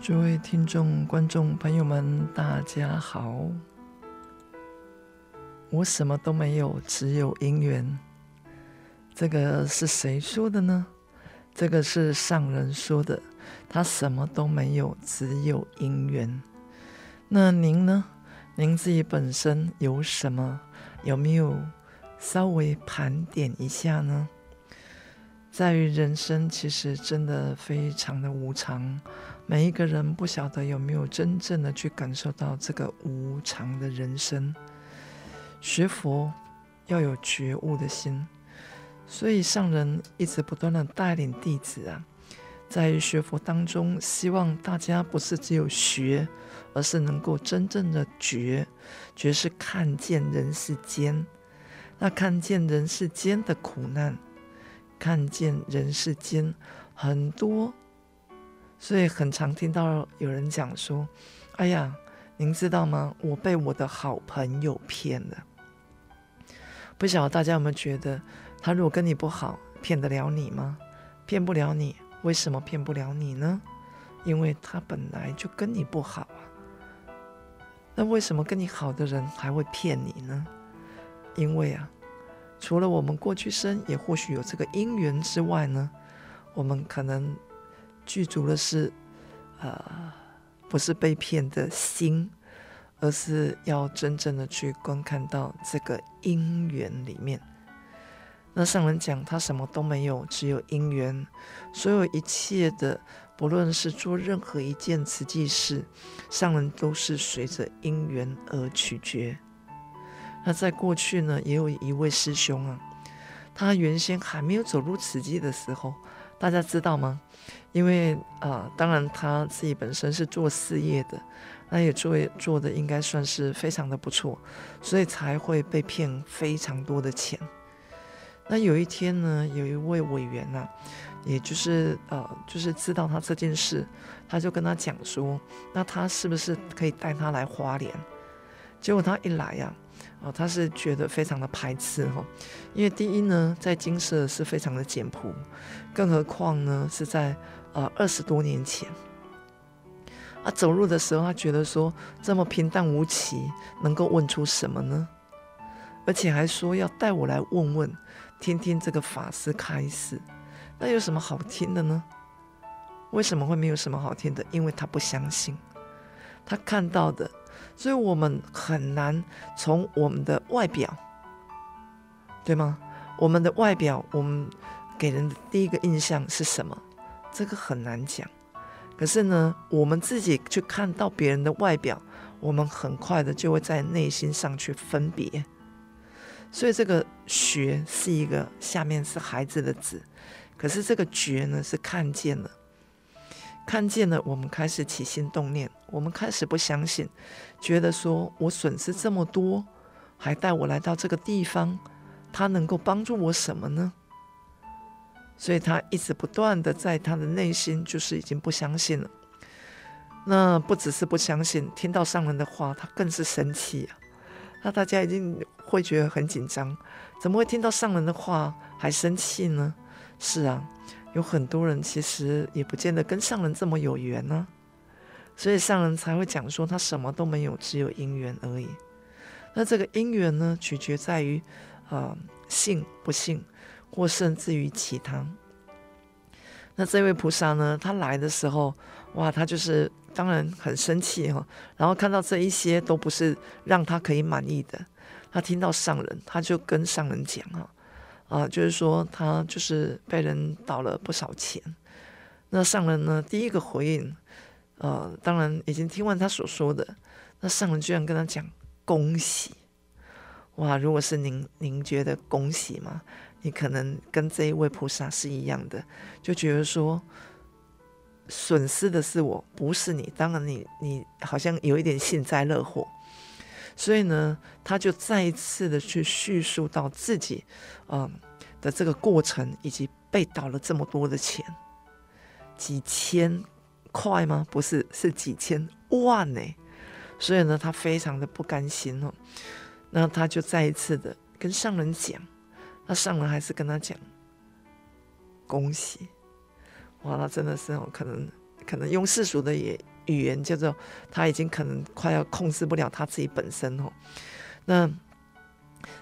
诸位听众、观众朋友们，大家好。我什么都没有，只有因缘。这个是谁说的呢？这个是上人说的，他什么都没有，只有因缘。那您呢？您自己本身有什么？有没有稍微盘点一下呢？在于人生其实真的非常的无常，每一个人不晓得有没有真正的去感受到这个无常的人生。学佛要有觉悟的心。所以上人一直不断的带领弟子啊，在学佛当中，希望大家不是只有学，而是能够真正的觉，觉是看见人世间，那看见人世间的苦难，看见人世间很多，所以很常听到有人讲说：“哎呀，您知道吗？我被我的好朋友骗了。”不晓得大家有没有觉得？他如果跟你不好，骗得了你吗？骗不了你，为什么骗不了你呢？因为他本来就跟你不好啊。那为什么跟你好的人还会骗你呢？因为啊，除了我们过去生也或许有这个因缘之外呢，我们可能具足的是，呃，不是被骗的心，而是要真正的去观看到这个因缘里面。那上人讲，他什么都没有，只有因缘。所有一切的，不论是做任何一件慈济事，上人都是随着因缘而取决。那在过去呢，也有一位师兄啊，他原先还没有走入慈济的时候，大家知道吗？因为啊、呃，当然他自己本身是做事业的，那也做做的应该算是非常的不错，所以才会被骗非常多的钱。那有一天呢，有一位委员呐、啊，也就是呃，就是知道他这件事，他就跟他讲说，那他是不是可以带他来花莲？结果他一来呀、哦，他是觉得非常的排斥哈，因为第一呢，在金色是非常的简朴，更何况呢是在呃二十多年前，啊，走路的时候他觉得说这么平淡无奇，能够问出什么呢？而且还说要带我来问问。听听这个法师开示，那有什么好听的呢？为什么会没有什么好听的？因为他不相信，他看到的，所以我们很难从我们的外表，对吗？我们的外表，我们给人的第一个印象是什么？这个很难讲。可是呢，我们自己去看到别人的外表，我们很快的就会在内心上去分别。所以这个学是一个下面是孩子的子，可是这个觉呢是看见了，看见了，我们开始起心动念，我们开始不相信，觉得说我损失这么多，还带我来到这个地方，他能够帮助我什么呢？所以他一直不断的在他的内心就是已经不相信了。那不只是不相信，听到上人的话，他更是生气啊。那大家已经会觉得很紧张，怎么会听到上人的话还生气呢？是啊，有很多人其实也不见得跟上人这么有缘呢，所以上人才会讲说他什么都没有，只有因缘而已。那这个因缘呢，取决在于啊、呃、信不信，或甚至于其他。那这位菩萨呢，他来的时候，哇，他就是当然很生气哈。然后看到这一些都不是让他可以满意的，他听到上人，他就跟上人讲哈，啊，就是说他就是被人倒了不少钱。那上人呢，第一个回应，呃，当然已经听完他所说的，那上人居然跟他讲恭喜。哇，如果是您，您觉得恭喜吗？你可能跟这一位菩萨是一样的，就觉得说，损失的是我，不是你。当然你，你你好像有一点幸灾乐祸，所以呢，他就再一次的去叙述到自己，嗯的这个过程，以及被倒了这么多的钱，几千块吗？不是，是几千万呢。所以呢，他非常的不甘心哦。那他就再一次的跟上人讲。那上人还是跟他讲恭喜，哇，那真的是哦，可能可能用世俗的也语言叫做他已经可能快要控制不了他自己本身哦，那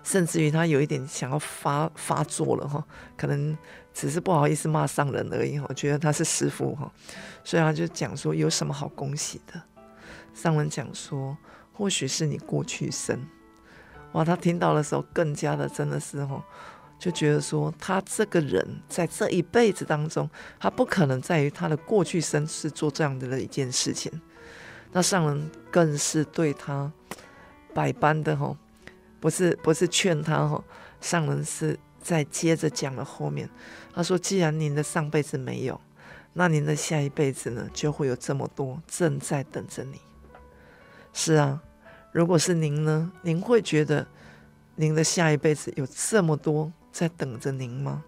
甚至于他有一点想要发发作了哈，可能只是不好意思骂上人而已，我觉得他是师傅哈，所以他就讲说有什么好恭喜的？上人讲说，或许是你过去生，哇，他听到的时候更加的真的是哈。就觉得说，他这个人在这一辈子当中，他不可能在于他的过去生是做这样的一件事情。那上人更是对他百般的吼，不是不是劝他吼，上人是在接着讲了后面，他说：既然您的上辈子没有，那您的下一辈子呢，就会有这么多正在等着你。是啊，如果是您呢，您会觉得您的下一辈子有这么多？在等着您吗？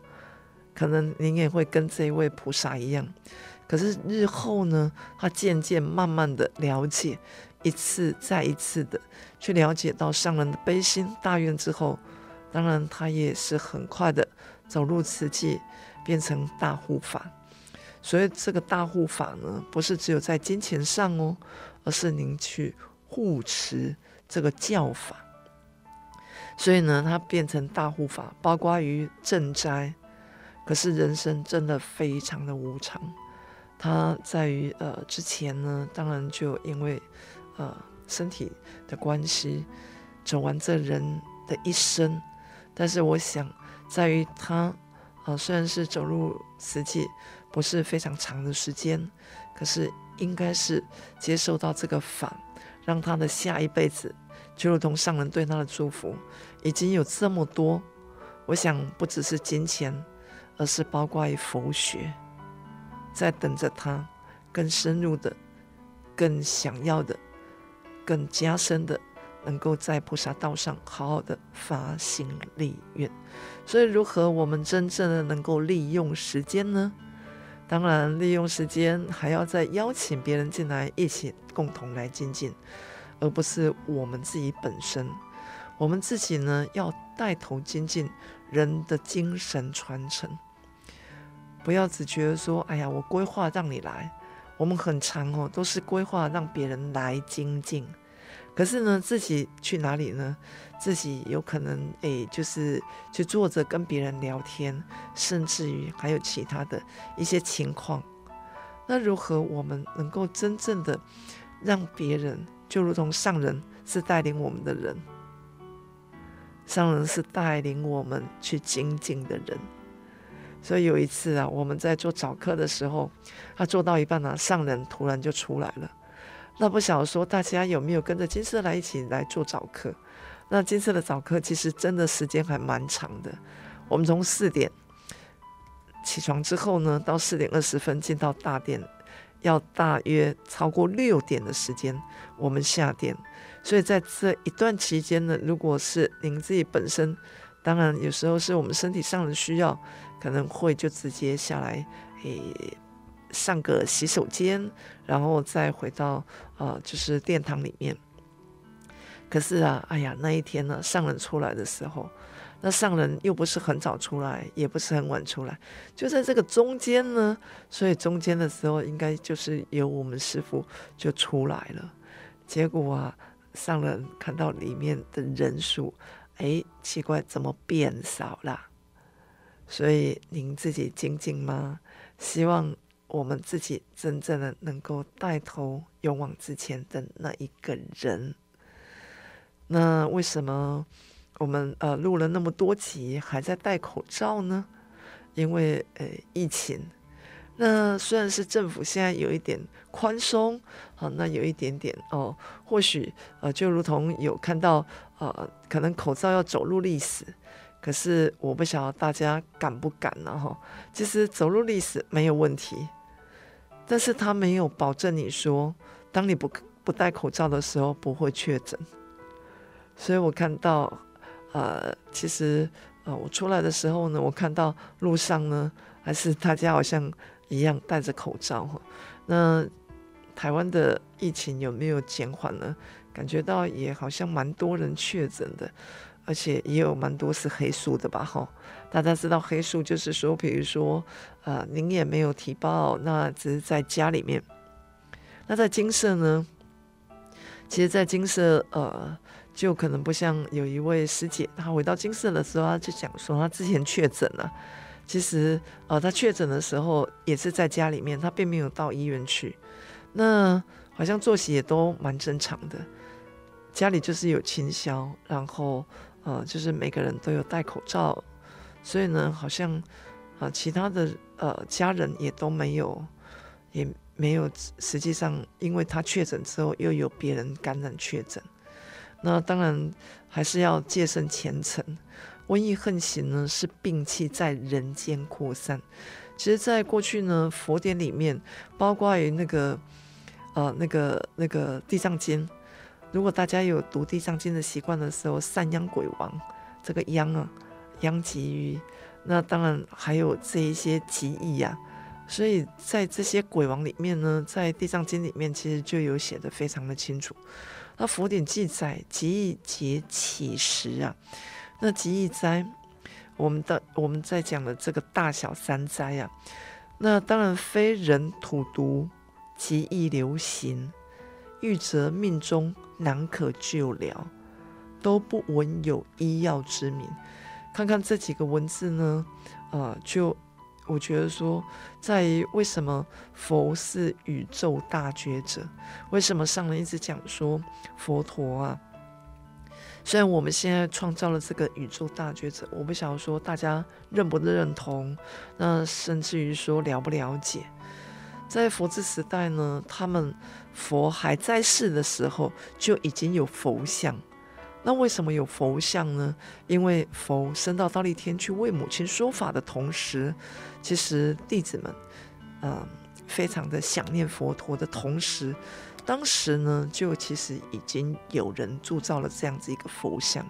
可能您也会跟这一位菩萨一样，可是日后呢，他渐渐慢慢的了解，一次再一次的去了解到上人的悲心大愿之后，当然他也是很快的走入慈济，变成大护法。所以这个大护法呢，不是只有在金钱上哦，而是您去护持这个教法。所以呢，他变成大护法，包括于賑灾。可是人生真的非常的无常，他在于呃之前呢，当然就因为呃身体的关系，走完这人的一生。但是我想，在于他啊、呃，虽然是走入慈济不是非常长的时间，可是应该是接受到这个法，让他的下一辈子。就如同上人对他的祝福，已经有这么多，我想不只是金钱，而是包括于佛学，在等着他更深入的、更想要的、更加深的，能够在菩萨道上好好的发心立愿。所以，如何我们真正的能够利用时间呢？当然，利用时间还要再邀请别人进来，一起共同来精进。而不是我们自己本身，我们自己呢，要带头精进人的精神传承，不要只觉得说，哎呀，我规划让你来，我们很常哦，都是规划让别人来精进，可是呢，自己去哪里呢？自己有可能诶，就是去坐着跟别人聊天，甚至于还有其他的一些情况，那如何我们能够真正的让别人？就如同上人是带领我们的人，上人是带领我们去精进的人。所以有一次啊，我们在做早课的时候，他做到一半呢、上人突然就出来了。那不晓得说大家有没有跟着金色来一起来做早课？那金色的早课其实真的时间还蛮长的。我们从四点起床之后呢，到四点二十分进到大殿。要大约超过六点的时间，我们下殿。所以在这一段期间呢，如果是您自己本身，当然有时候是我们身体上的需要，可能会就直接下来，诶，上个洗手间，然后再回到呃，就是殿堂里面。可是啊，哎呀，那一天呢，上人出来的时候。那上人又不是很早出来，也不是很晚出来，就在这个中间呢。所以中间的时候，应该就是由我们师傅就出来了。结果啊，上人看到里面的人数，哎，奇怪，怎么变少了？所以您自己精进吗？希望我们自己真正的能够带头勇往直前的那一个人。那为什么我们呃录了那么多集还在戴口罩呢？因为呃疫情。那虽然是政府现在有一点宽松，好，那有一点点哦，或许呃就如同有看到呃，可能口罩要走入历史。可是我不晓得大家敢不敢呢？哈，其实走入历史没有问题，但是他没有保证你说，当你不不戴口罩的时候不会确诊。所以我看到，呃，其实呃，我出来的时候呢，我看到路上呢，还是大家好像一样戴着口罩。那台湾的疫情有没有减缓呢？感觉到也好像蛮多人确诊的。而且也有蛮多是黑数的吧，哈，大家知道黑数就是说，比如说，呃，您也没有提报，那只是在家里面。那在金色呢？其实，在金色，呃，就可能不像有一位师姐，她回到金舍的时候，她就讲说，她之前确诊了。其实，呃，她确诊的时候也是在家里面，她并没有到医院去。那好像作息也都蛮正常的，家里就是有清消，然后。呃，就是每个人都有戴口罩，所以呢，好像啊、呃，其他的呃家人也都没有，也没有。实际上，因为她确诊之后，又有别人感染确诊，那当然还是要戒慎虔诚。瘟疫横行呢，是病气在人间扩散。其实，在过去呢，佛典里面，包括于那个呃那个那个地藏经。如果大家有读《地藏经》的习惯的时候，赡养鬼王这个殃啊，殃及于，那当然还有这一些疾疫呀。所以在这些鬼王里面呢，在《地藏经》里面其实就有写得非常的清楚。那佛典记载，极易结起时啊，那极易灾，我们的我们在讲的这个大小三灾啊，那当然非人土毒，极易流行，遇则命中。难可救疗，都不闻有医药之名。看看这几个文字呢，呃，就我觉得说，在于为什么佛是宇宙大觉者？为什么上人一直讲说佛陀啊？虽然我们现在创造了这个宇宙大觉者，我不晓得说大家认不认同，那甚至于说了不了解。在佛治时代呢，他们佛还在世的时候就已经有佛像。那为什么有佛像呢？因为佛升到忉利天去为母亲说法的同时，其实弟子们，嗯、呃，非常的想念佛陀的同时，当时呢，就其实已经有人铸造了这样子一个佛像。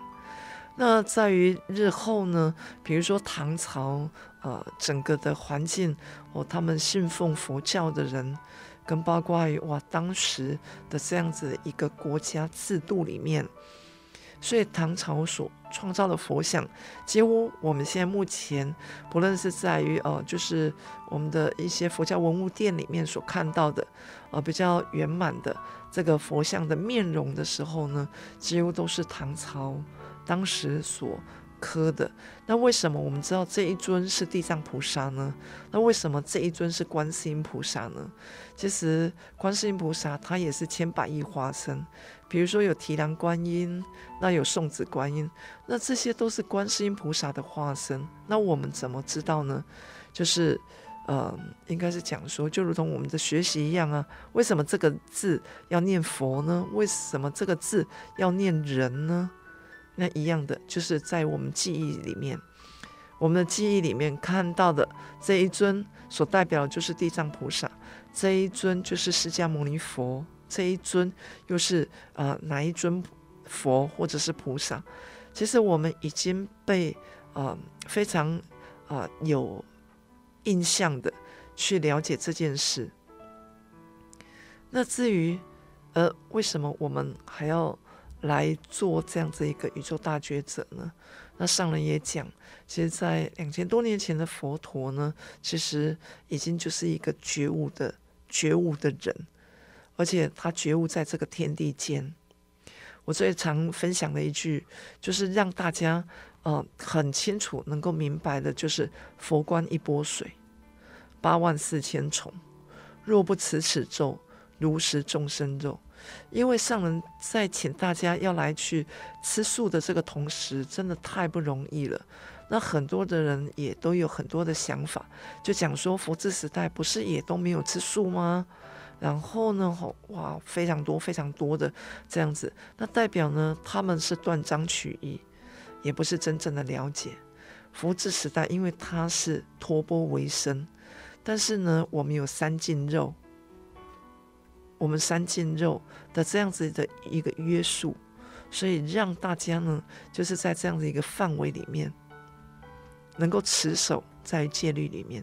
那在于日后呢，比如说唐朝，呃，整个的环境哦，他们信奉佛教的人，跟包括于哇当时的这样子一个国家制度里面，所以唐朝所创造的佛像，几乎我们现在目前不论是在于、呃，就是我们的一些佛教文物店里面所看到的，呃，比较圆满的这个佛像的面容的时候呢，几乎都是唐朝。当时所刻的，那为什么我们知道这一尊是地藏菩萨呢？那为什么这一尊是观世音菩萨呢？其实观世音菩萨他也是千百亿化身，比如说有提篮观音，那有送子观音，那这些都是观世音菩萨的化身。那我们怎么知道呢？就是，呃，应该是讲说，就如同我们的学习一样啊，为什么这个字要念佛呢？为什么这个字要念人呢？那一样的，就是在我们记忆里面，我们的记忆里面看到的这一尊，所代表的就是地藏菩萨，这一尊就是释迦牟尼佛，这一尊又是呃哪一尊佛或者是菩萨？其实我们已经被呃非常呃有印象的去了解这件事。那至于呃为什么我们还要？来做这样子一个宇宙大觉者呢？那上人也讲，其实，在两千多年前的佛陀呢，其实已经就是一个觉悟的觉悟的人，而且他觉悟在这个天地间。我最常分享的一句，就是让大家呃很清楚能够明白的，就是佛观一波水，八万四千重。若不持此咒，如食众生肉。因为上人在请大家要来去吃素的这个同时，真的太不容易了。那很多的人也都有很多的想法，就讲说佛治时代不是也都没有吃素吗？然后呢，哇，非常多非常多的这样子，那代表呢，他们是断章取义，也不是真正的了解佛治时代，因为它是托钵为生，但是呢，我们有三净肉。我们三净肉的这样子的一个约束，所以让大家呢，就是在这样的一个范围里面，能够持守在戒律里面。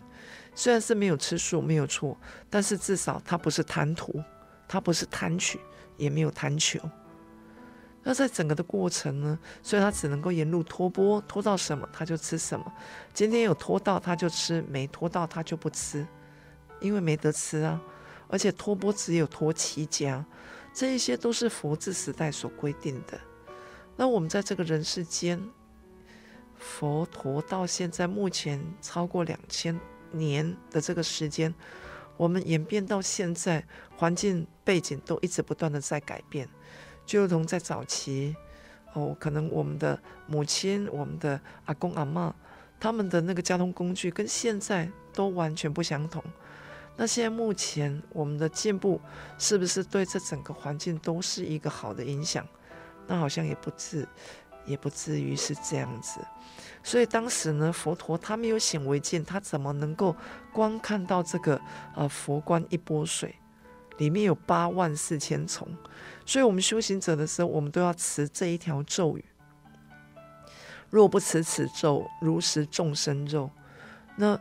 虽然是没有吃素，没有错，但是至少他不是贪图，他不是贪取，也没有贪求。那在整个的过程呢，所以他只能够沿路托钵，托到什么他就吃什么。今天有托到他就吃，没托到他就不吃，因为没得吃啊。而且托钵只有托七家，这一些都是佛治时代所规定的。那我们在这个人世间，佛陀到现在目前超过两千年的这个时间，我们演变到现在，环境背景都一直不断的在改变，就如同在早期，哦，可能我们的母亲、我们的阿公阿嬷，他们的那个交通工具跟现在都完全不相同。那现在目前我们的进步是不是对这整个环境都是一个好的影响？那好像也不至，也不至于是这样子。所以当时呢，佛陀他没有显微镜，他怎么能够光看到这个呃佛观一波水里面有八万四千虫？所以我们修行者的时候，我们都要持这一条咒语：若不持此咒，如食众生肉。那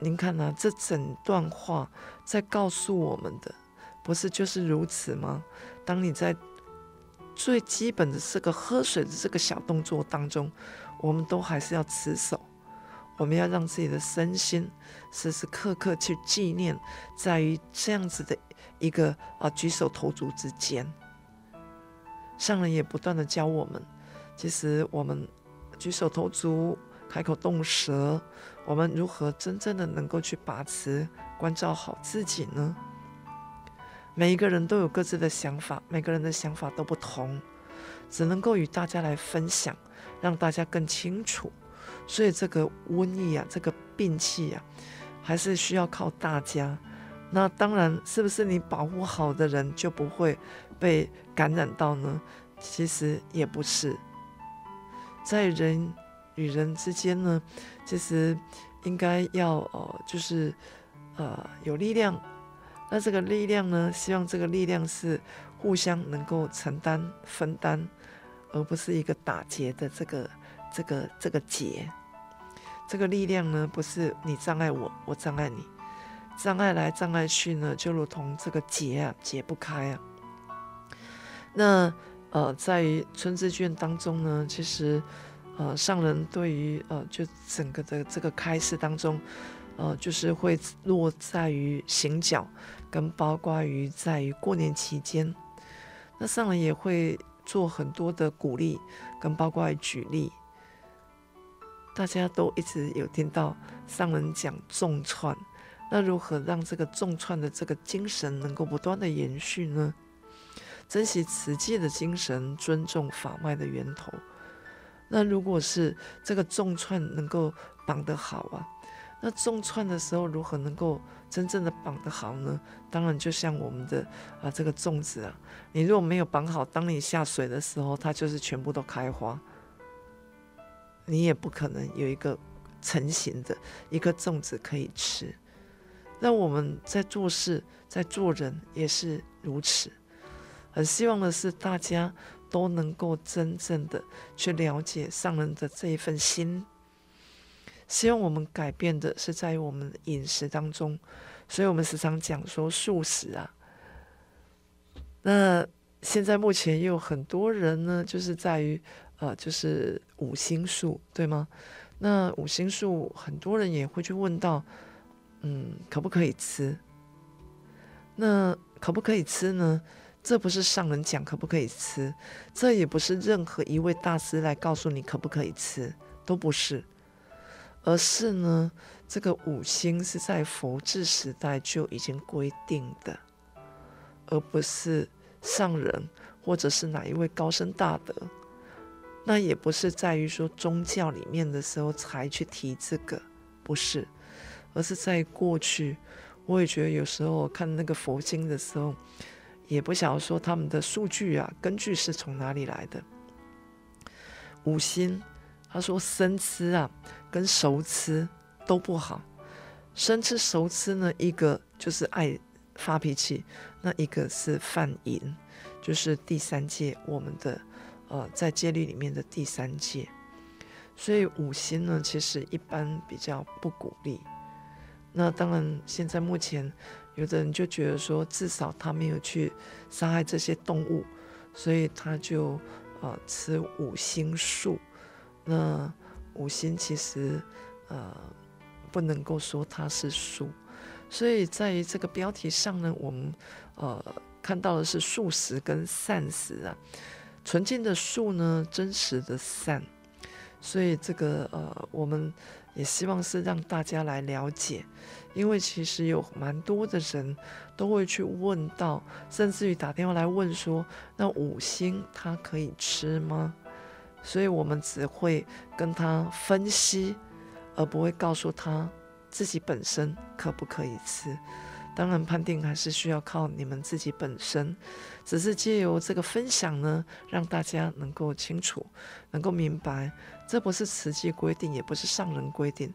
您看呢、啊，这整段话在告诉我们的，不是就是如此吗？当你在最基本的这个喝水的这个小动作当中，我们都还是要持守，我们要让自己的身心时时刻刻去纪念，在于这样子的一个啊举手投足之间。上人也不断的教我们，其实我们举手投足。开口动舌，我们如何真正的能够去把持、关照好自己呢？每一个人都有各自的想法，每个人的想法都不同，只能够与大家来分享，让大家更清楚。所以这个瘟疫啊，这个病气啊，还是需要靠大家。那当然，是不是你保护好的人就不会被感染到呢？其实也不是，在人。与人之间呢，其实应该要呃，就是呃有力量。那这个力量呢，希望这个力量是互相能够承担分担，而不是一个打结的这个这个这个结。这个力量呢，不是你障碍我，我障碍你，障碍来障碍去呢，就如同这个结啊，解不开啊。那呃，在于春之卷当中呢，其实。呃，上人对于呃，就整个的这个开示当中，呃，就是会落在于行脚，跟包括于在于过年期间，那上人也会做很多的鼓励，跟包括举例。大家都一直有听到上人讲重串，那如何让这个重串的这个精神能够不断的延续呢？珍惜持戒的精神，尊重法脉的源头。那如果是这个重串能够绑得好啊，那众串的时候如何能够真正的绑得好呢？当然就像我们的啊这个粽子啊，你如果没有绑好，当你下水的时候，它就是全部都开花，你也不可能有一个成型的一个粽子可以吃。那我们在做事，在做人也是如此。很希望的是大家。都能够真正的去了解上人的这一份心，希望我们改变的是在于我们饮食当中，所以我们时常讲说素食啊。那现在目前也有很多人呢，就是在于呃，就是五星素，对吗？那五星素很多人也会去问到，嗯，可不可以吃？那可不可以吃呢？这不是上人讲可不可以吃，这也不是任何一位大师来告诉你可不可以吃，都不是，而是呢，这个五星是在佛治时代就已经规定的，而不是上人或者是哪一位高僧大德。那也不是在于说宗教里面的时候才去提这个，不是，而是在过去，我也觉得有时候看那个佛经的时候，也不晓得说他们的数据啊，根据是从哪里来的。五星，他说生吃啊跟熟吃都不好，生吃熟吃呢，一个就是爱发脾气，那一个是犯淫，就是第三界我们的。呃，在戒律里面的第三戒，所以五辛呢，其实一般比较不鼓励。那当然，现在目前有的人就觉得说，至少他没有去杀害这些动物，所以他就呃吃五辛素。那五辛其实呃不能够说它是素，所以在这个标题上呢，我们呃看到的是素食跟善食啊。纯净的素呢，真实的善，所以这个呃，我们也希望是让大家来了解，因为其实有蛮多的人都会去问到，甚至于打电话来问说，那五辛它可以吃吗？所以我们只会跟他分析，而不会告诉他自己本身可不可以吃。当然，判定还是需要靠你们自己本身。只是借由这个分享呢，让大家能够清楚，能够明白，这不是实际规定，也不是上人规定，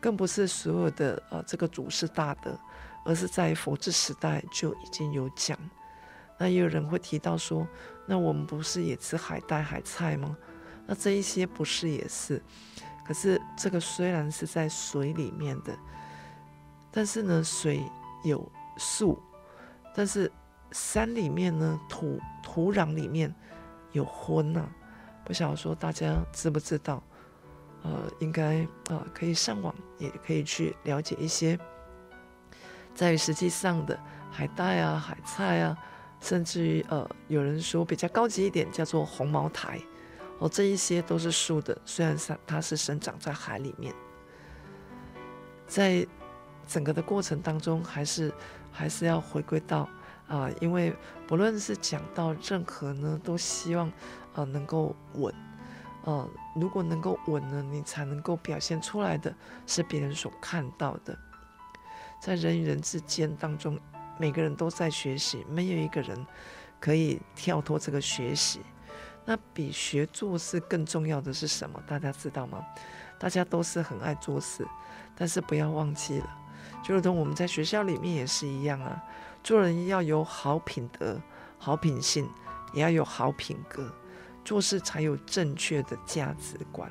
更不是所有的呃这个祖师大德，而是在佛治时代就已经有讲。那也有人会提到说，那我们不是也吃海带、海菜吗？那这一些不是也是？可是这个虽然是在水里面的，但是呢，水。有素，但是山里面呢，土土壤里面有荤呐、啊，不晓得说大家知不知道？呃，应该啊、呃，可以上网，也可以去了解一些，在于实际上的海带啊、海菜啊，甚至于呃，有人说比较高级一点，叫做红毛苔，哦，这一些都是树的，虽然它它是生长在海里面，在。整个的过程当中，还是还是要回归到啊、因为不论是讲到任何呢，都希望啊、能够稳，呃，如果能够稳呢，你才能够表现出来的是别人所看到的。在人与人之间当中，每个人都在学习，没有一个人可以跳脱这个学习。那比学做事更重要的是什么？大家知道吗？大家都是很爱做事，但是不要忘记了。就如同我们在学校里面也是一样啊，做人要有好品德、好品性，也要有好品格，做事才有正确的价值观。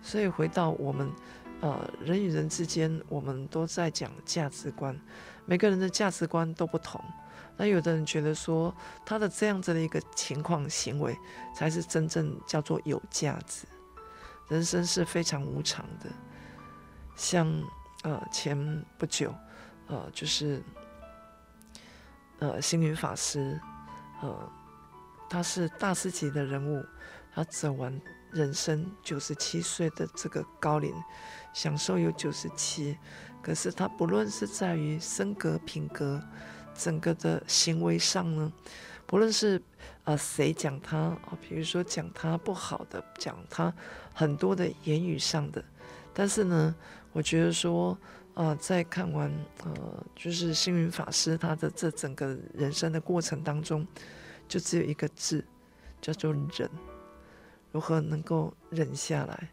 所以回到我们，呃，人与人之间，我们都在讲价值观，每个人的价值观都不同。那有的人觉得说，他的这样子的一个情况行为，才是真正叫做有价值。人生是非常无常的。像呃前不久，呃就是呃星云法师，呃他是大师级的人物，他走完人生九十七岁的这个高龄，享受有九十七，可是他不论是在于身格品格，整个的行为上呢，不论是呃谁讲他啊，比如说讲他不好的，讲他很多的言语上的，但是呢。我觉得说，呃，在看完呃，就是星云法师他的这整个人生的过程当中，就只有一个字，叫做忍。如何能够忍下来？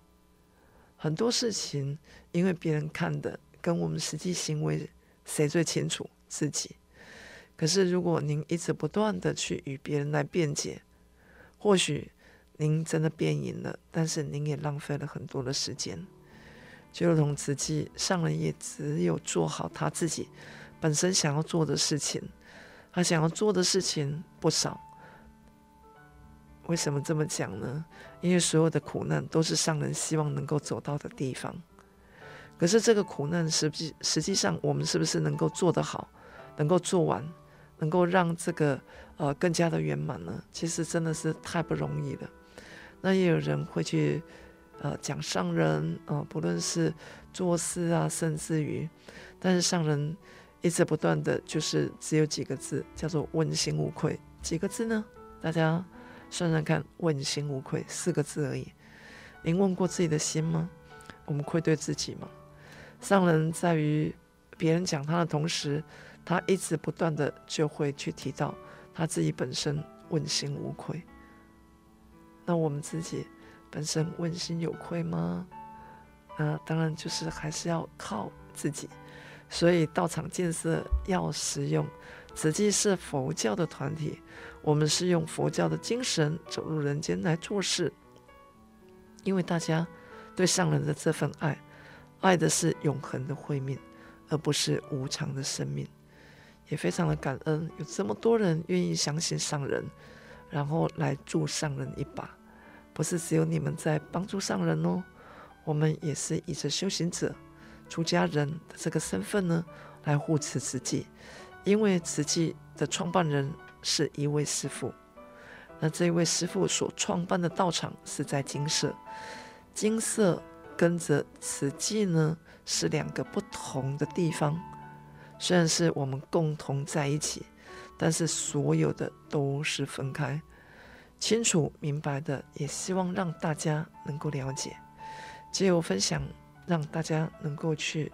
很多事情，因为别人看的跟我们实际行为，谁最清楚自己？可是如果您一直不断的去与别人来辩解，或许您真的辩赢了，但是您也浪费了很多的时间。就如同自己上人也只有做好他自己本身想要做的事情，他想要做的事情不少。为什么这么讲呢？因为所有的苦难都是上人希望能够走到的地方。可是这个苦难实际实际上我们是不是能够做得好，能够做完，能够让这个呃更加的圆满呢？其实真的是太不容易了。那也有人会去呃讲上人啊、呃，不论是做事啊，甚至于，但是上人一直不断的就是只有几个字，叫做问心无愧。几个字呢？大家算算看，问心无愧四个字而已。您问过自己的心吗？我们愧对自己吗？上人在于别人讲他的同时，他一直不断的就会去提到他自己本身问心无愧。那我们自己本身问心有愧吗？那当然就是还是要靠自己。所以道场建设要实用，慈济是佛教的团体，我们是用佛教的精神走入人间来做事。因为大家对上人的这份爱。爱的是永恒的慧命，而不是无常的生命。也非常的感恩，有这么多人愿意相信上人，然后来助上人一把。不是只有你们在帮助上人哦，我们也是以着修行者、出家人的这个身份呢，来护持慈济。因为慈济的创办人是一位师父，那这位师父所创办的道场是在金色，金色。跟着慈济呢，是两个不同的地方。虽然是我们共同在一起，但是所有的都是分开。清楚明白的，也希望让大家能够了解。借由分享，让大家能够去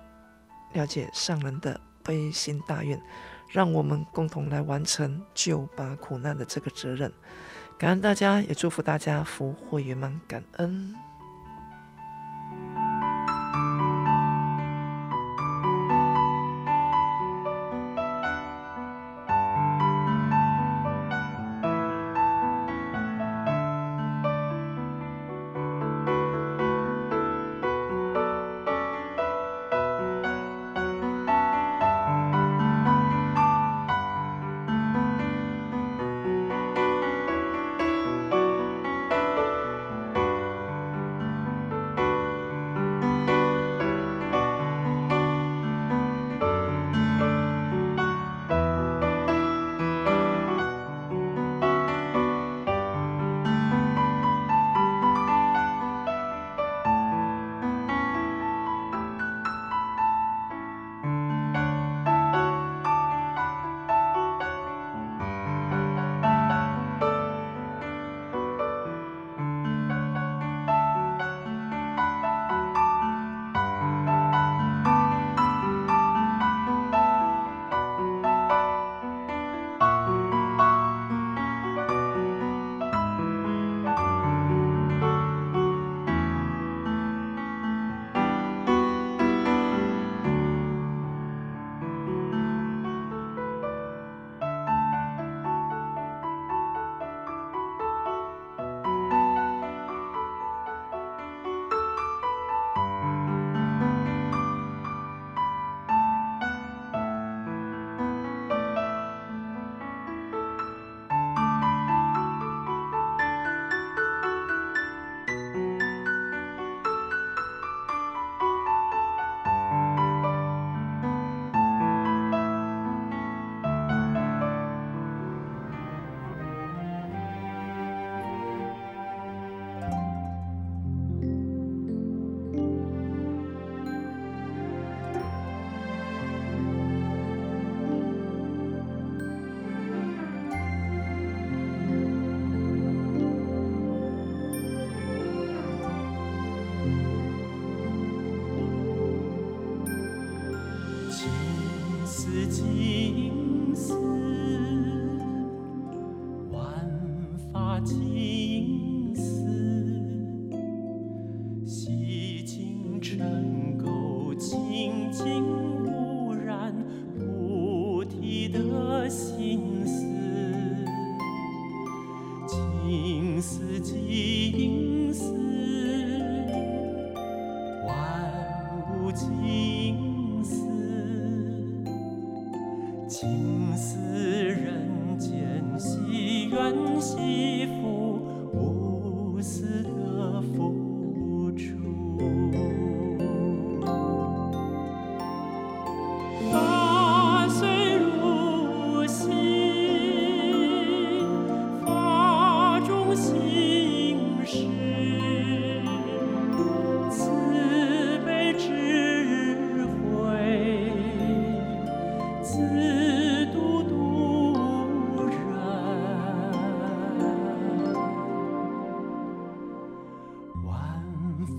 了解上人的悲心大愿，让我们共同来完成救拔苦难的这个责任。感恩大家，也祝福大家福慧圆满，感恩。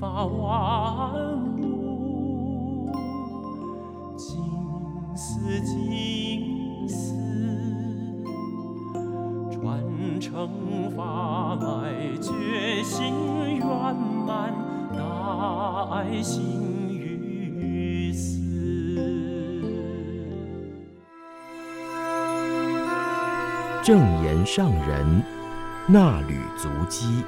法万物，静思静思，传承法脉，觉醒圆满，大爱行。证严上人衲履足迹，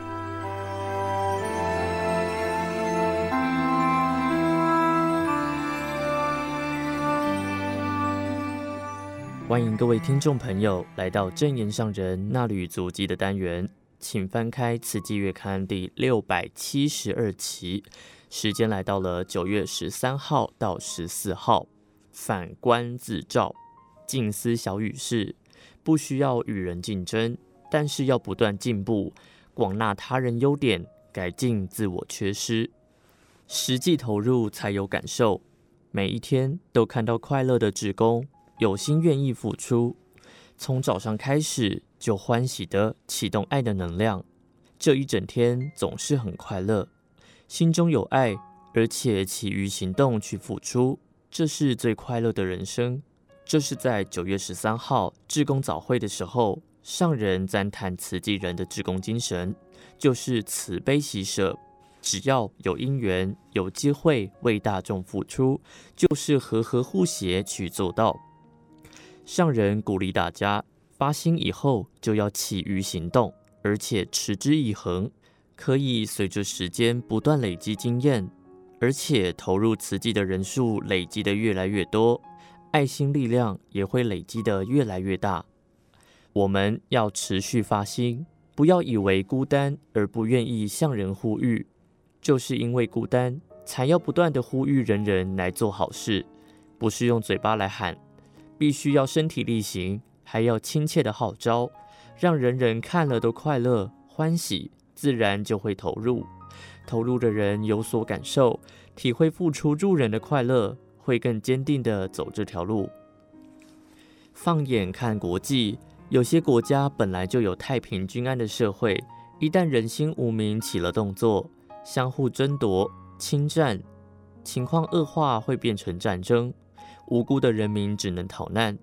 欢迎各位听众朋友来到证言上人那旅足迹的单元，请翻开《慈济月刊》第六百七十二期，时间来到了九月十三号到十四号，反观自照，静思小语是。不需要与人竞争，但是要不断进步，广纳他人优点，改进自我缺失，实际投入才有感受。每一天都看到快乐的职工，有心愿意付出，从早上开始就欢喜地启动爱的能量，这一整天总是很快乐，心中有爱，而且起于行动去付出，这是最快乐的人生。这是在九月十三号志工早会的时候，上人赞叹慈济人的志工精神，就是慈悲喜舍，只要有因缘、有机会为大众付出，就是和和互协去做到。上人鼓励大家发心以后就要起于行动，而且持之以恒，可以随着时间不断累积经验，而且投入慈济的人数累积的越来越多。爱心力量也会累积的越来越大。我们要持续发心，不要以为孤单而不愿意向人呼吁，就是因为孤单，才要不断地呼吁人人来做好事，不是用嘴巴来喊，必须要身体力行，还要亲切的号召，让人人看了都快乐欢喜，自然就会投入。投入的人有所感受，体会付出助人的快乐。会更坚定地走这条路。放眼看国际，有些国家本来就有太平均安的社会，一旦人心无明起了动作，相互争夺、侵占，情况恶化会变成战争，无辜的人民只能逃难。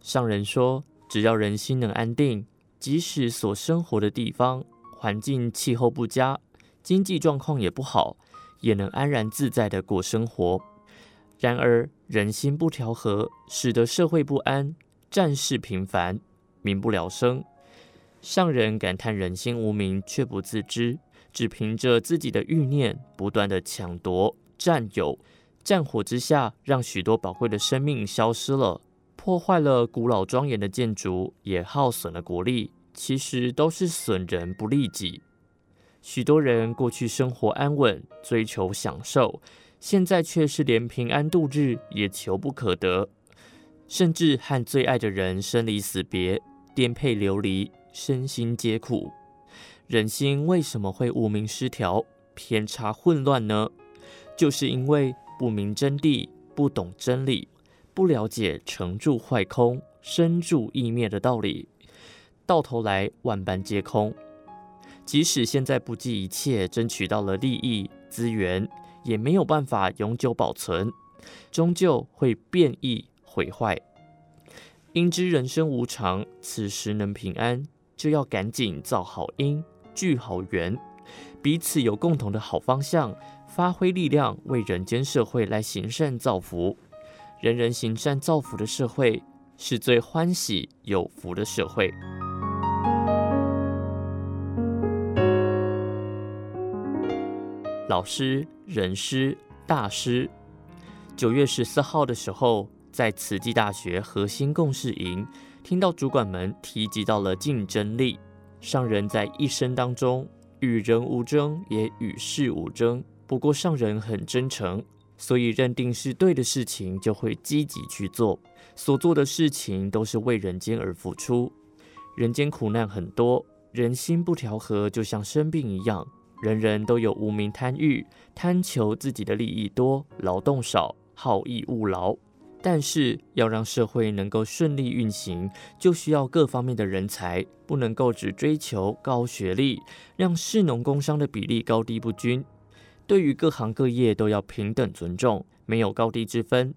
上人说，只要人心能安定，即使所生活的地方环境气候不佳，经济状况也不好，也能安然自在地过生活。然而，人心不调和，使得社会不安，战事频繁，民不聊生。上人感叹人心无明，却不自知，只凭着自己的欲念，不断的抢夺、占有，战火之下，让许多宝贵的生命消失了，破坏了古老庄严的建筑，也耗损了国力。其实都是损人不利己。许多人过去生活安稳，追求享受。现在却是连平安度日也求不可得，甚至和最爱的人生离死别、颠沛流离，身心皆苦。人心为什么会无明失调、偏差混乱呢？就是因为不明真谛、不懂真理、不了解成住坏空、生住异灭的道理，到头来万般皆空。即使现在不计一切争取到了利益资源。也没有办法永久保存，终究会变异毁坏。应知人生无常，此时能平安，就要赶紧造好因，聚好缘，彼此有共同的好方向，发挥力量，为人间社会来行善造福。人人行善造福的社会，是最欢喜有福的社会。老师、人师、大师，九月十四号的时候，在慈济大学核心共事营，听到主管们提及到了竞争力。上人在一生当中，与人无争，也与事无争。不过上人很真诚，所以认定是对的事情，就会积极去做。所做的事情都是为人间而付出。人间苦难很多，人心不调和，就像生病一样。人人都有无名贪欲，贪求自己的利益多，劳动少，好逸恶劳。但是要让社会能够顺利运行，就需要各方面的人才，不能够只追求高学历，让士农工商的比例高低不均。对于各行各业都要平等尊重，没有高低之分，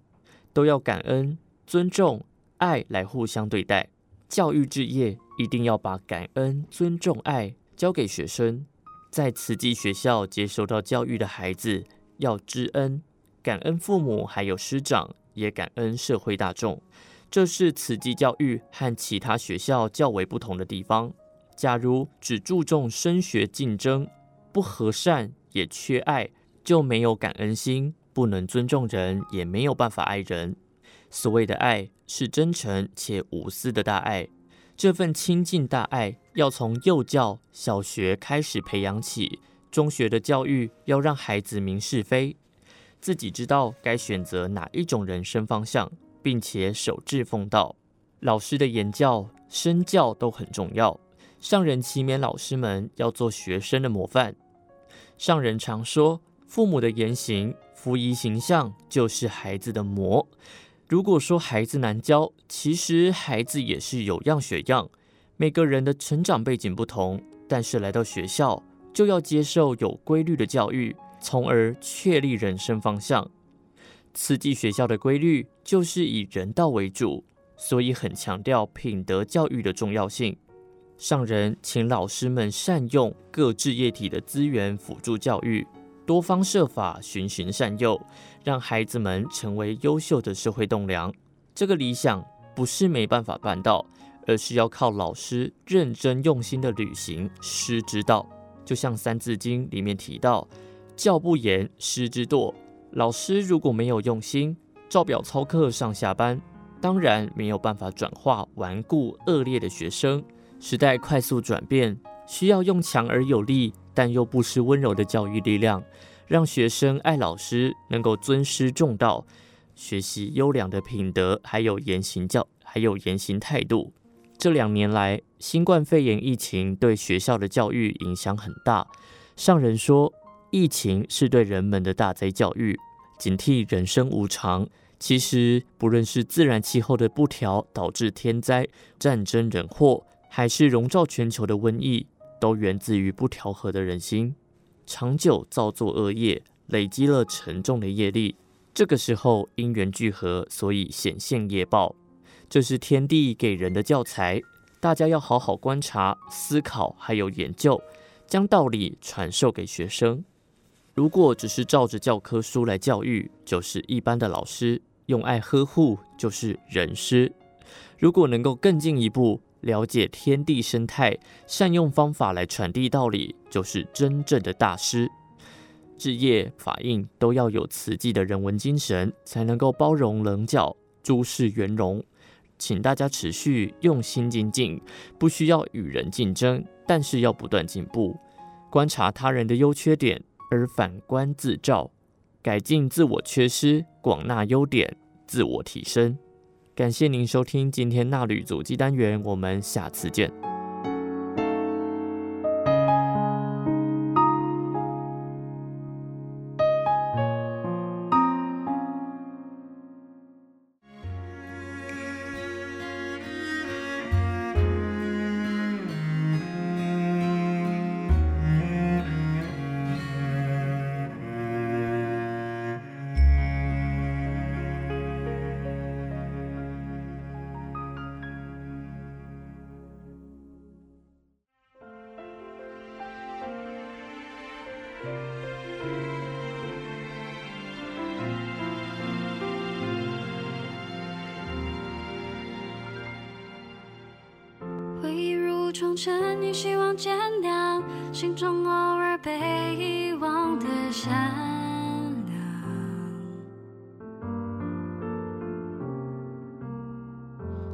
都要感恩、尊重、爱来互相对待。教育置业一定要把感恩、尊重、爱教给学生。在慈济学校接受到教育的孩子，要知恩、感恩父母，还有师长，也感恩社会大众。这是慈济教育和其他学校较为不同的地方。假如只注重升学竞争，不和善，也缺爱，就没有感恩心，不能尊重人，也没有办法爱人。所谓的爱，是真诚且无私的大爱。这份亲近大爱，要从幼教、小学开始培养起。中学的教育要让孩子明是非，自己知道该选择哪一种人生方向，并且守志奉道。老师的言教、身教都很重要。上人期勉老师们要做学生的模范。上人常说，父母的言行、服仪形象就是孩子的模。如果说孩子难教，其实孩子也是有样学样。每个人的成长背景不同，但是来到学校就要接受有规律的教育，从而确立人生方向。慈济学校的规律就是以人道为主，所以很强调品德教育的重要性。上人请老师们善用各志业体的资源辅助教育，多方设法循循善诱，让孩子们成为优秀的社会栋梁。这个理想不是没办法办到，而是要靠老师认真用心的履行师之道。就像《三字经》里面提到：“教不严，师之惰。”老师如果没有用心，照表操课上下班，当然没有办法转化顽固恶劣的学生。时代快速转变，需要用强而有力，但又不失温柔的教育力量，让学生爱老师，能够尊师重道，学习优良的品德，还有言行教，还有言行态度。这两年来，新冠肺炎疫情对学校的教育影响很大。上人说，疫情是对人们的大灾教育，警惕人生无常。其实，不论是自然气候的不调导致天灾、战争、人祸。还是笼罩全球的瘟疫，都源自于不调和的人心，长久造作恶业，累积了沉重的业力。这个时候因缘聚合，所以显现业报。这是天地给人的教材，大家要好好观察、思考，还有研究，将道理传授给学生。如果只是照着教科书来教育，就是一般的老师；用爱呵护，就是人师。如果能够更进一步，了解天地生态，善用方法来传递道理，就是真正的大师。置业法印都要有慈济的人文精神，才能够包容棱角，诸事圆融。请大家持续用心精进，不需要与人竞争，但是要不断进步，观察他人的优缺点，而反观自照，改进自我缺失，广纳优点，自我提升。感谢您收听今天纳履足迹单元，我们下次见。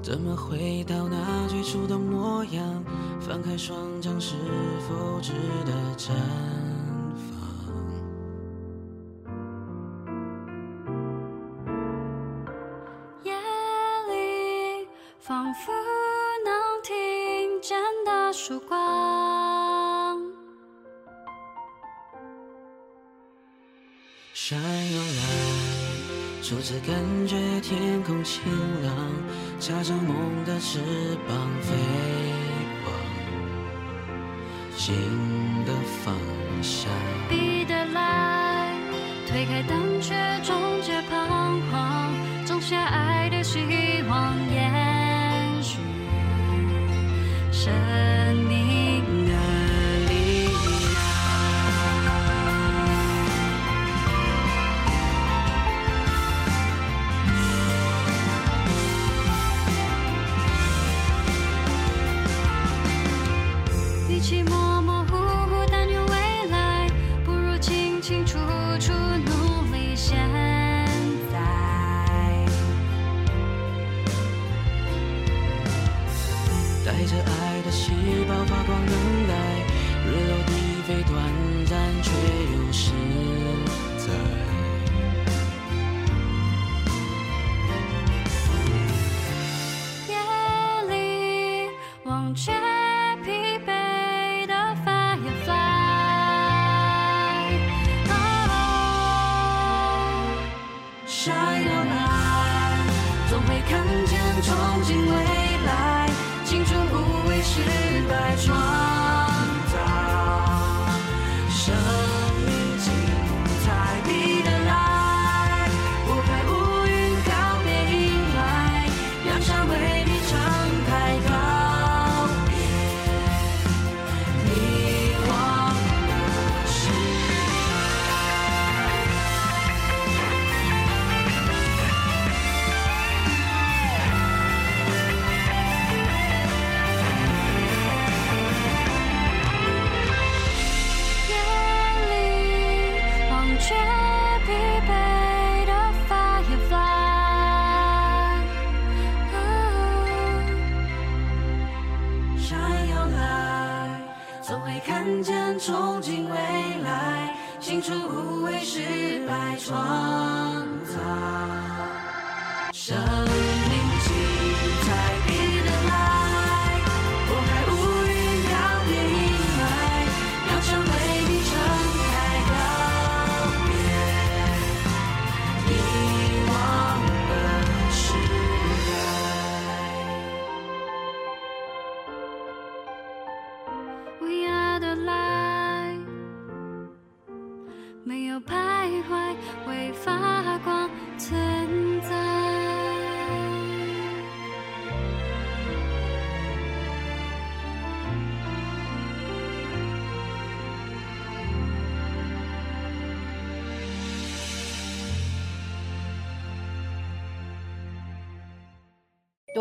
怎么回到那最初的模样？翻开双掌，是否值得绽放？夜里，仿佛能听见的。曙光，山又来，初次感觉天空晴朗，插上梦的翅膀，飞往新的方向。比得来推开胆怯，终结彷徨，种下爱的希。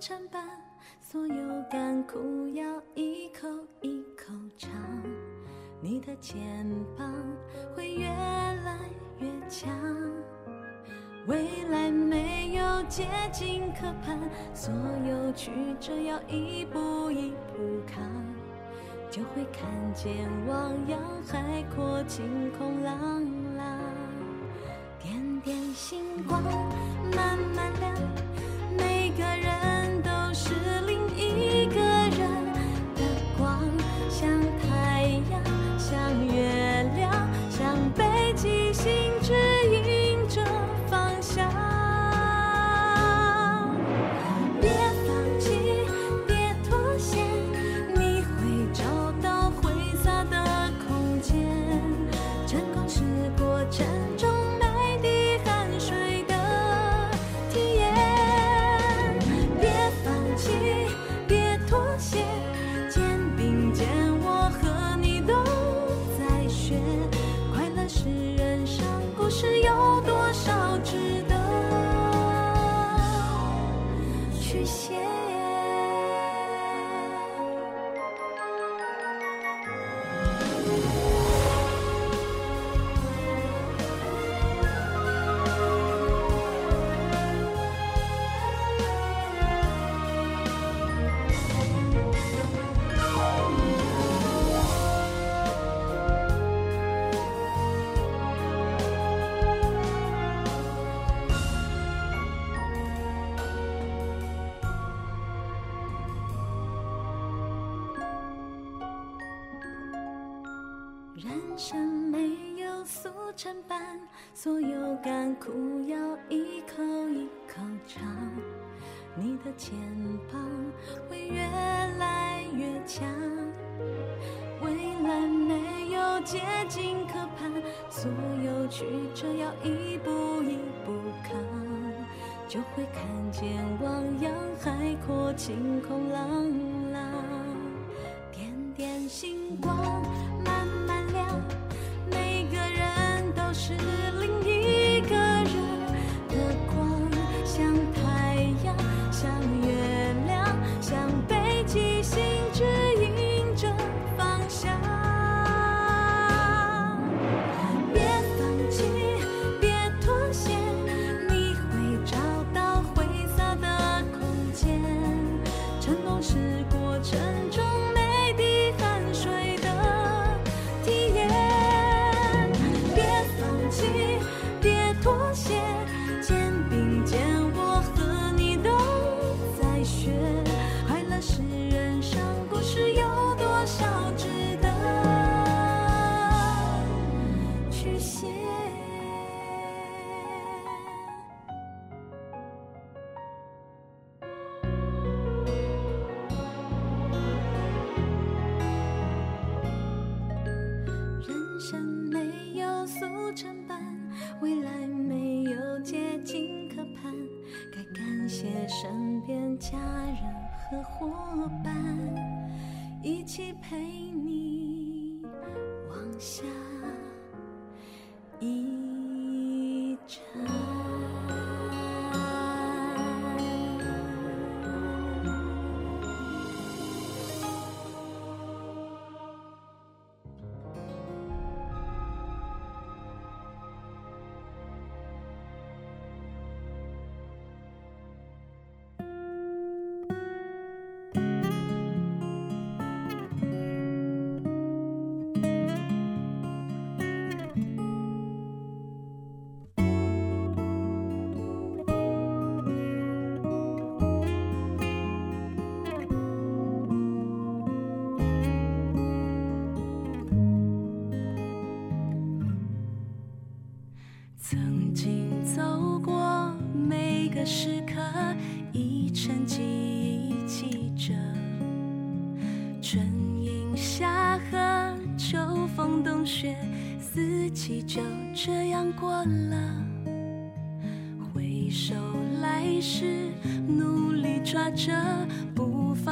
参半，所有甘苦要一口一口尝。你的肩膀会越来越强，未来没有捷径可攀，所有曲折要一步一步扛，就会看见汪洋海阔，晴空朗朗，点点星光慢慢亮，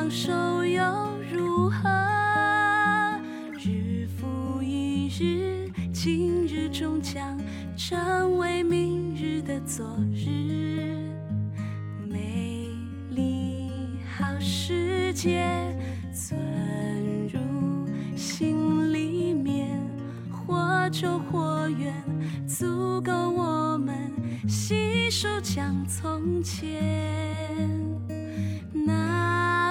不放手又如何？日复一日，今日终将成为明日的昨日。美丽好世界存入心里面，或久或远，足够我们细数讲从前。那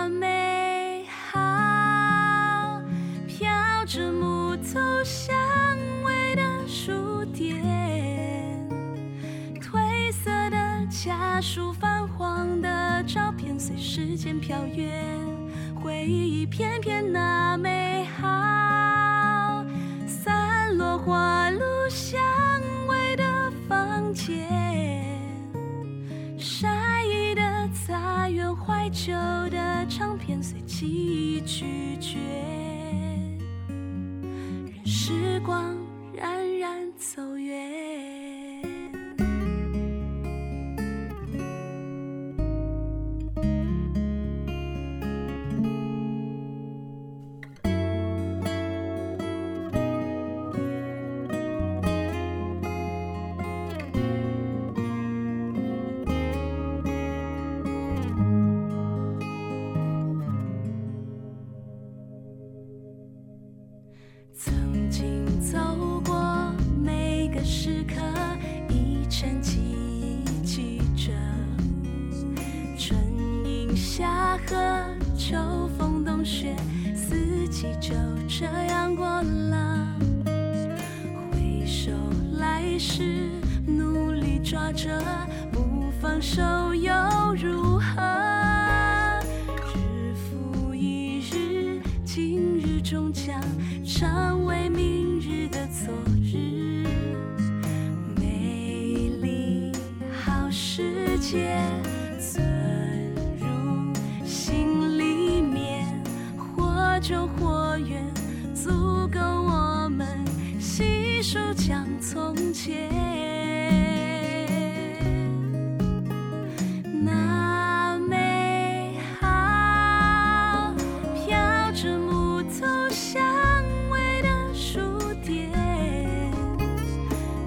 木头香味的书店，褪色的家书，泛黄的照片，随时间飘远，回忆一片片那美好，散落花露香味的房间，晒衣的杂园，怀旧的唱片，随记忆咀嚼，时光冉冉走远。是，努力抓着不放手又如何？日复一日，今日终将成为明日的昨日，美丽好世界存入心里面，或久或远，从前。那美好，飘着木头香味的书店，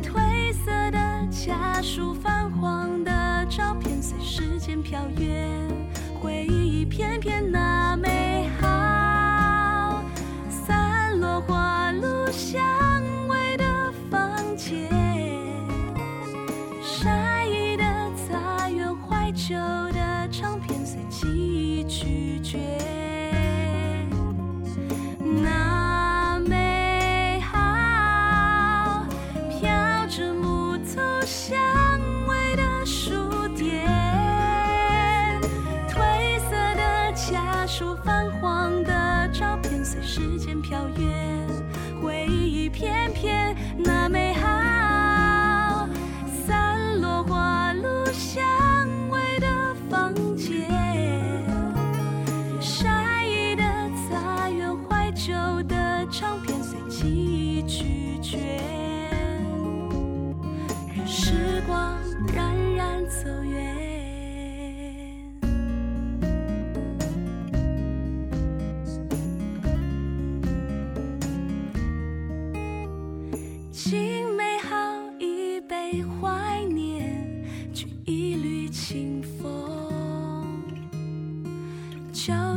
褪色的家书，泛黄的照片，随时间飘远，回忆一片片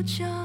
久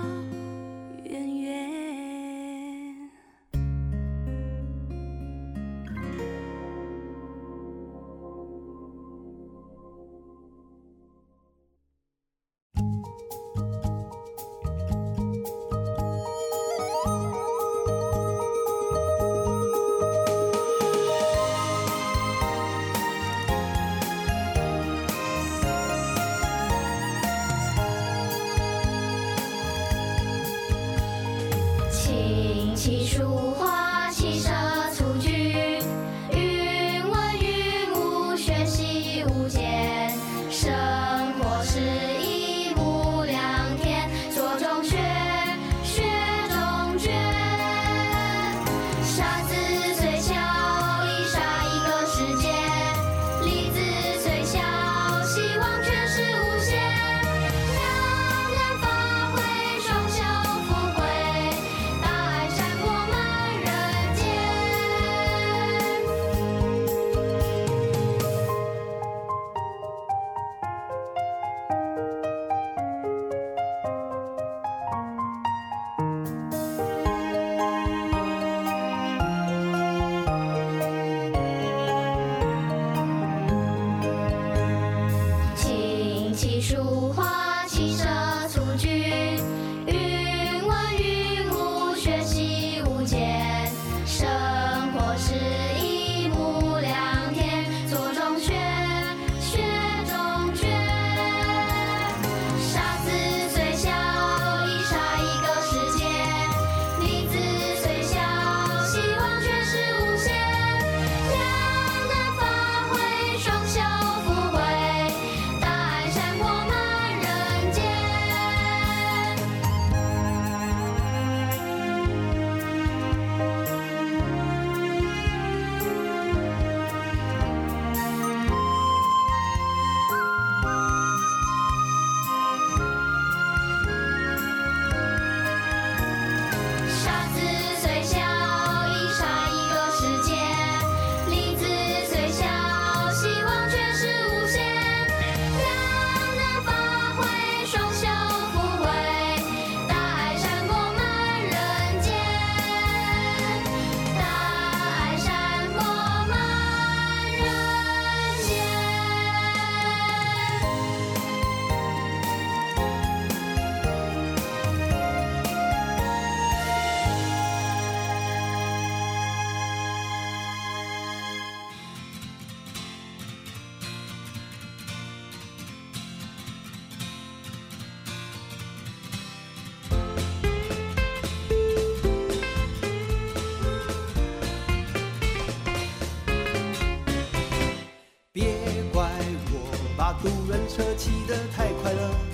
车骑得太快了，